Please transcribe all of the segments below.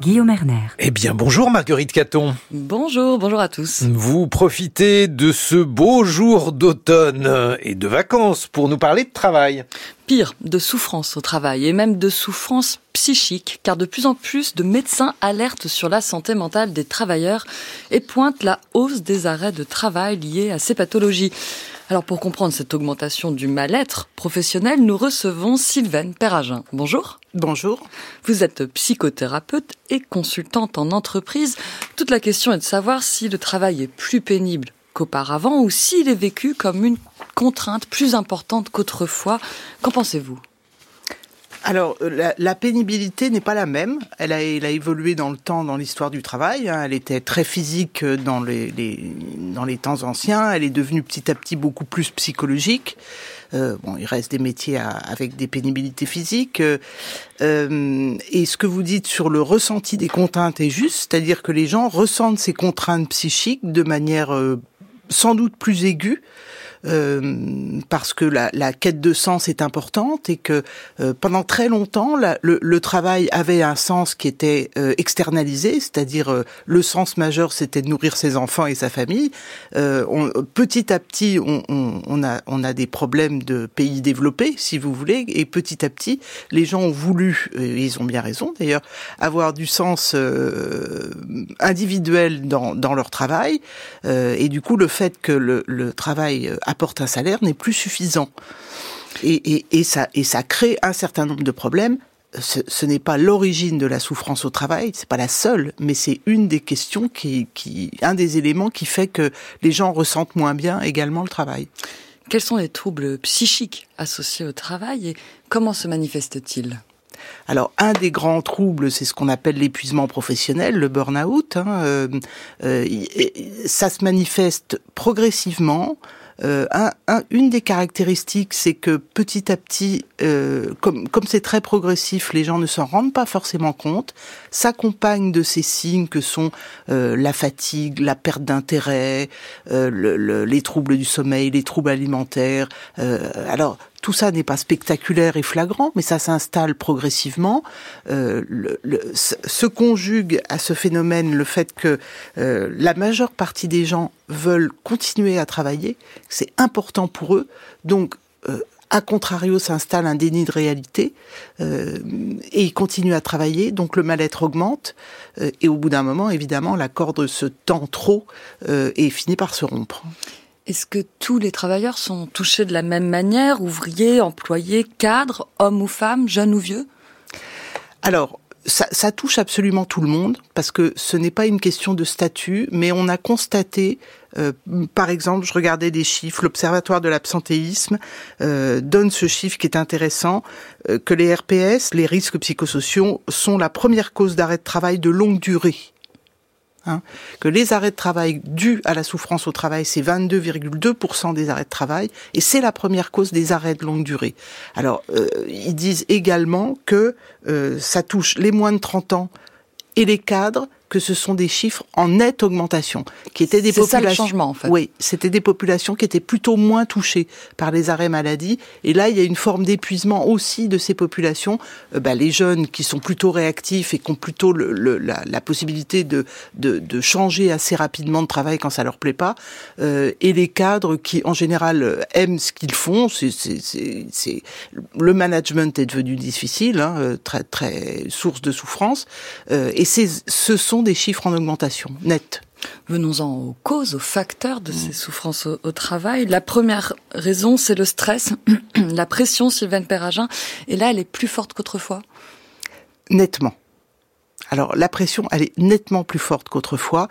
Guillaume Erner. Eh bien, bonjour Marguerite Caton. Bonjour, bonjour à tous. Vous profitez de ce beau jour d'automne et de vacances pour nous parler de travail. Pire, de souffrance au travail et même de souffrance psychique, car de plus en plus de médecins alertent sur la santé mentale des travailleurs et pointent la hausse des arrêts de travail liés à ces pathologies. Alors pour comprendre cette augmentation du mal-être professionnel, nous recevons Sylvaine Perragin. Bonjour. Bonjour. Vous êtes psychothérapeute et consultante en entreprise. Toute la question est de savoir si le travail est plus pénible qu'auparavant ou s'il est vécu comme une contrainte plus importante qu'autrefois. Qu'en pensez-vous? Alors, euh, la, pénibilité n'est pas la même. Elle a, évolué dans le temps, dans l'histoire du travail. Hein. Elle était très physique euh, dans les temps anciens. Elle est devenue petit à petit beaucoup plus psychologique. Euh, bon, il reste des métiers avec des pénibilités physiques. Euh, et ce que vous dites sur le ressenti des contraintes est juste, c'est-à-dire que les gens ressentent ces contraintes psychiques de manière sans doute plus aiguë euh, parce que la, la, quête de sens est importante et que euh, pendant très longtemps, la, le, le, travail avait un sens qui était euh, externalisé, c'est-à-dire le sens majeur, c'était de nourrir ses enfants et sa famille. On, petit à petit, on, on, on, a, on a des problèmes de pays développés, si vous voulez, et petit à petit, les gens ont voulu, et ils ont bien raison d'ailleurs, avoir du sens individuel dans, dans leur travail, et du coup, le fait que le, le travail apporte un salaire n'est plus suffisant. Et, et, ça, et ça crée un certain nombre de problèmes. Ce, n'est pas l'origine de la souffrance au travail, c'est pas la seule, mais c'est une des questions qui, qui, un des éléments qui fait que les gens ressentent moins bien également le travail. Quels sont les troubles psychiques associés au travail et comment se manifestent-ils? Alors, un des grands troubles, c'est ce qu'on appelle l'épuisement professionnel, le burn-out. Hein, euh, euh, ça se manifeste progressivement euh, un, une des caractéristiques, c'est que petit à petit, euh, comme comme c'est très progressif, les gens ne s'en rendent pas forcément compte, s'accompagnent de ces signes que sont euh, la fatigue, la perte d'intérêt, le, les troubles du sommeil, les troubles alimentaires. alors tout ça n'est pas spectaculaire et flagrant, mais ça s'installe progressivement. Euh, se conjugue à ce phénomène le fait que euh, la majeure partie des gens veulent continuer à travailler, c'est important pour eux. Donc, euh, a contrario, s'installe un déni de réalité euh, et ils continuent à travailler, donc le mal-être augmente euh, et au bout d'un moment, évidemment, la corde se tend trop et finit par se rompre. Est-ce que tous les travailleurs sont touchés de la même manière, ouvriers, employés, cadres, hommes ou femmes, jeunes ou vieux? Alors, ça, touche absolument tout le monde parce que ce n'est pas une question de statut, mais on a constaté, euh, par exemple, je regardais des chiffres, l'Observatoire de l'absentéisme euh, donne ce chiffre qui est intéressant, euh, que les RPS, les risques psychosociaux, sont la première cause d'arrêt de travail de longue durée Hein, que les arrêts de travail dus à la souffrance au travail, c'est 22,2% des arrêts de travail, et c'est la première cause des arrêts de longue durée. Alors, euh, ils disent également que euh, ça touche les moins de 30 ans et les cadres, que ce sont des chiffres en nette augmentation, qui étaient des populations. Ça, le changement, en fait. Oui, c'était des populations qui étaient plutôt moins touchées par les arrêts maladie. Et là, il y a une forme d'épuisement aussi de ces populations. Euh, bah, les jeunes qui sont plutôt réactifs et qui ont plutôt le, la, la, possibilité de, de, de, changer assez rapidement de travail quand ça leur plaît pas, euh, et les cadres qui, en général, aiment ce qu'ils font. C'est, c'est, le management est devenu difficile, hein, euh, très, très source de souffrance. Euh, et c'est, ce sont des chiffres en augmentation, net. Venons-en aux causes, aux facteurs de ces souffrances au, travail. La première raison, c'est le stress, la pression, Sylvain Perragin. Et là, elle est plus forte qu'autrefois? Nettement. Alors la pression, elle est nettement plus forte qu'autrefois.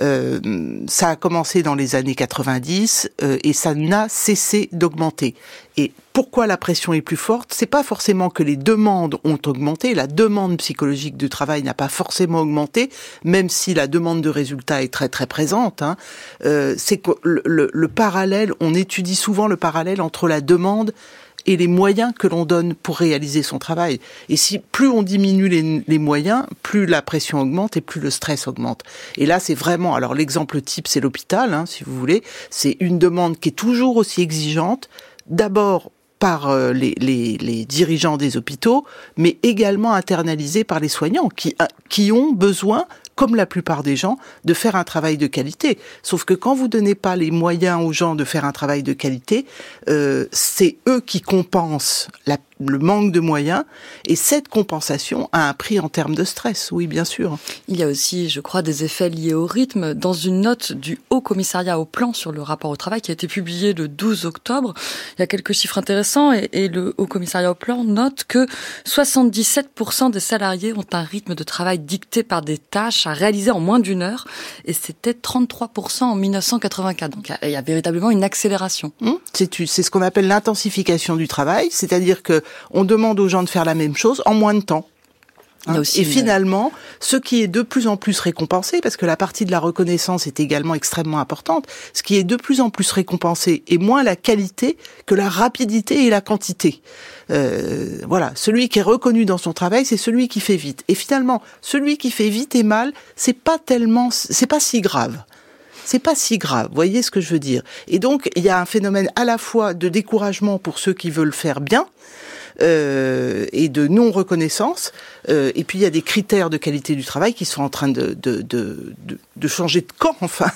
Euh, ça a commencé dans les années 90 euh, et ça n'a cessé d'augmenter. Et pourquoi la pression est plus forte? C'est pas forcément que les demandes ont augmenté. La demande psychologique du travail n'a pas forcément augmenté, même si la demande de résultats est très très présente. Hein. Euh, c'est que le, le parallèle, on étudie souvent le parallèle entre la demande et les moyens que l'on donne pour réaliser son travail. Et si plus on diminue les, moyens, plus la pression augmente et plus le stress augmente. Et là, c'est vraiment, alors l'exemple type, c'est l'hôpital, hein, si vous voulez. C'est une demande qui est toujours aussi exigeante. D'abord par les, les, les, dirigeants des hôpitaux, mais également internalisé par les soignants qui, qui ont besoin comme la plupart des gens, de faire un travail de qualité. Sauf que quand vous donnez pas les moyens aux gens de faire un travail de qualité, euh, c'est eux qui compensent le manque de moyens, et cette compensation a un prix en termes de stress, oui, bien sûr. Il y a aussi, je crois, des effets liés au rythme. Dans une note du Haut Commissariat au Plan sur le rapport au travail qui a été publié le 12 octobre, il y a quelques chiffres intéressants, et le Haut Commissariat au Plan note que 77% des salariés ont un rythme de travail dicté par des tâches à réaliser en moins d'une heure, et c'était 33% en 1984. Donc il y a véritablement une accélération. Mmh. C'est ce qu'on appelle l'intensification du travail, c'est-à-dire que on demande aux gens de faire la même chose en moins de temps. Hein et finalement, ce qui est de plus en plus récompensé, parce que la partie de la reconnaissance est également extrêmement importante, ce qui est de plus en plus récompensé est moins la qualité que la rapidité et la quantité. Euh, voilà, celui qui est reconnu dans son travail, c'est celui qui fait vite. Et finalement, celui qui fait vite et mal, c'est pas tellement, c'est pas si grave c'est pas si grave. Voyez ce que je veux dire? Et donc, il y a un phénomène à la fois de découragement pour ceux qui veulent faire bien, euh, et de non-reconnaissance. Euh, et puis il y a des critères de qualité du travail qui sont en train de, de, de, de changer de camp, enfin.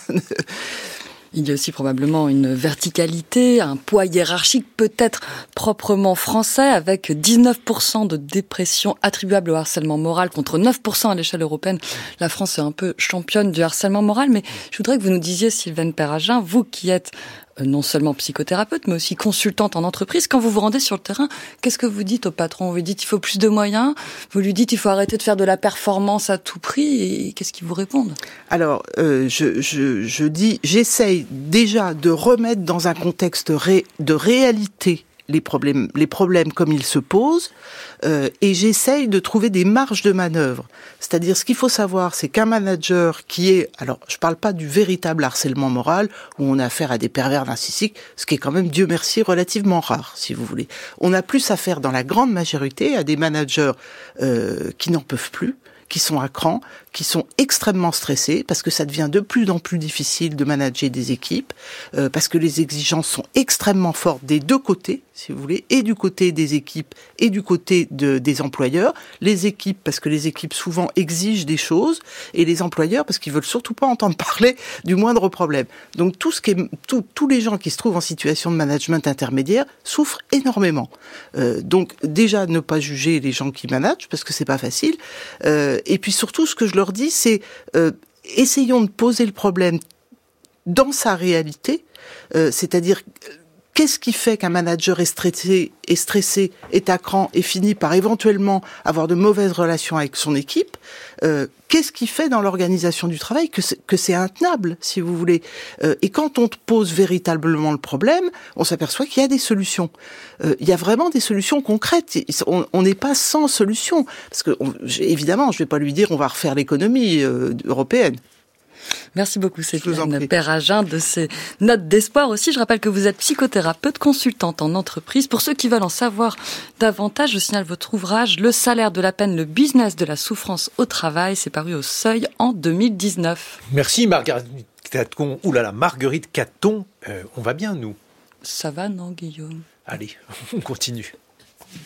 Il y a aussi probablement une verticalité, un poids hiérarchique peut-être proprement français, avec 19% de dépression attribuable au harcèlement moral contre 9% à l'échelle européenne. La France est un peu championne du harcèlement moral, mais je voudrais que vous nous disiez, Sylvaine Perragin, vous qui êtes non seulement psychothérapeute, mais aussi consultante en entreprise. Quand vous vous rendez sur le terrain, qu'est-ce que vous dites au patron? Vous lui dites il faut plus de moyens, vous lui dites il faut arrêter de faire de la performance à tout prix, et qu'est-ce qu'ils vous répondent? Alors, euh, je, je, je dis, j'essaye déjà de remettre dans un contexte ré, de réalité les problèmes, les problèmes comme ils se posent, euh, et j'essaye de trouver des marges de manœuvre. C'est-à-dire, ce qu'il faut savoir, c'est qu'un manager qui est, alors, je parle pas du véritable harcèlement moral où on a affaire à des pervers narcissiques, ce qui est quand même, Dieu merci, relativement rare, si vous voulez. On a plus affaire, dans la grande majorité, à des managers euh, qui n'en peuvent plus, qui sont à cran, qui sont extrêmement stressés parce que ça devient de plus en plus difficile de manager des équipes, euh, parce que les exigences sont extrêmement fortes des deux côtés, si vous voulez, et du côté des équipes et du côté de, des employeurs. Les équipes parce que les équipes souvent exigent des choses et les employeurs parce qu'ils veulent surtout pas entendre parler du moindre problème. Donc tout ce qui est, tous les gens qui se trouvent en situation de management intermédiaire souffrent énormément. Euh, donc déjà ne pas juger les gens qui managent parce que c'est pas facile. Euh, et puis surtout, ce que je leur dis, c'est euh, essayons de poser le problème dans sa réalité, euh, c'est-à-dire qu'est-ce qui fait qu'un manager est stressé, est stressé, est à cran et finit par éventuellement avoir de mauvaises relations avec son équipe euh, Qu'est-ce qui fait dans l'organisation du travail que c'est intenable, si vous voulez? Euh, Et quand on pose véritablement le problème, on s'aperçoit qu'il y a des solutions. Euh, il y a vraiment des solutions concrètes. On n'est pas sans solution, parce que évidemment, je ne vais pas lui dire on va refaire l'économie européenne. Merci beaucoup, Céline Perragin, de ces notes d'espoir aussi. Je rappelle que vous êtes psychothérapeute, consultante en entreprise. Pour ceux qui veulent en savoir davantage, je signale votre ouvrage Le salaire de la peine, le business de la souffrance au travail. C'est paru au Seuil en 2019. Merci, Marguerite Caton. Ouh là là, Marguerite Caton. Euh, on va bien, nous? Ça va, non, Guillaume? Allez, on continue.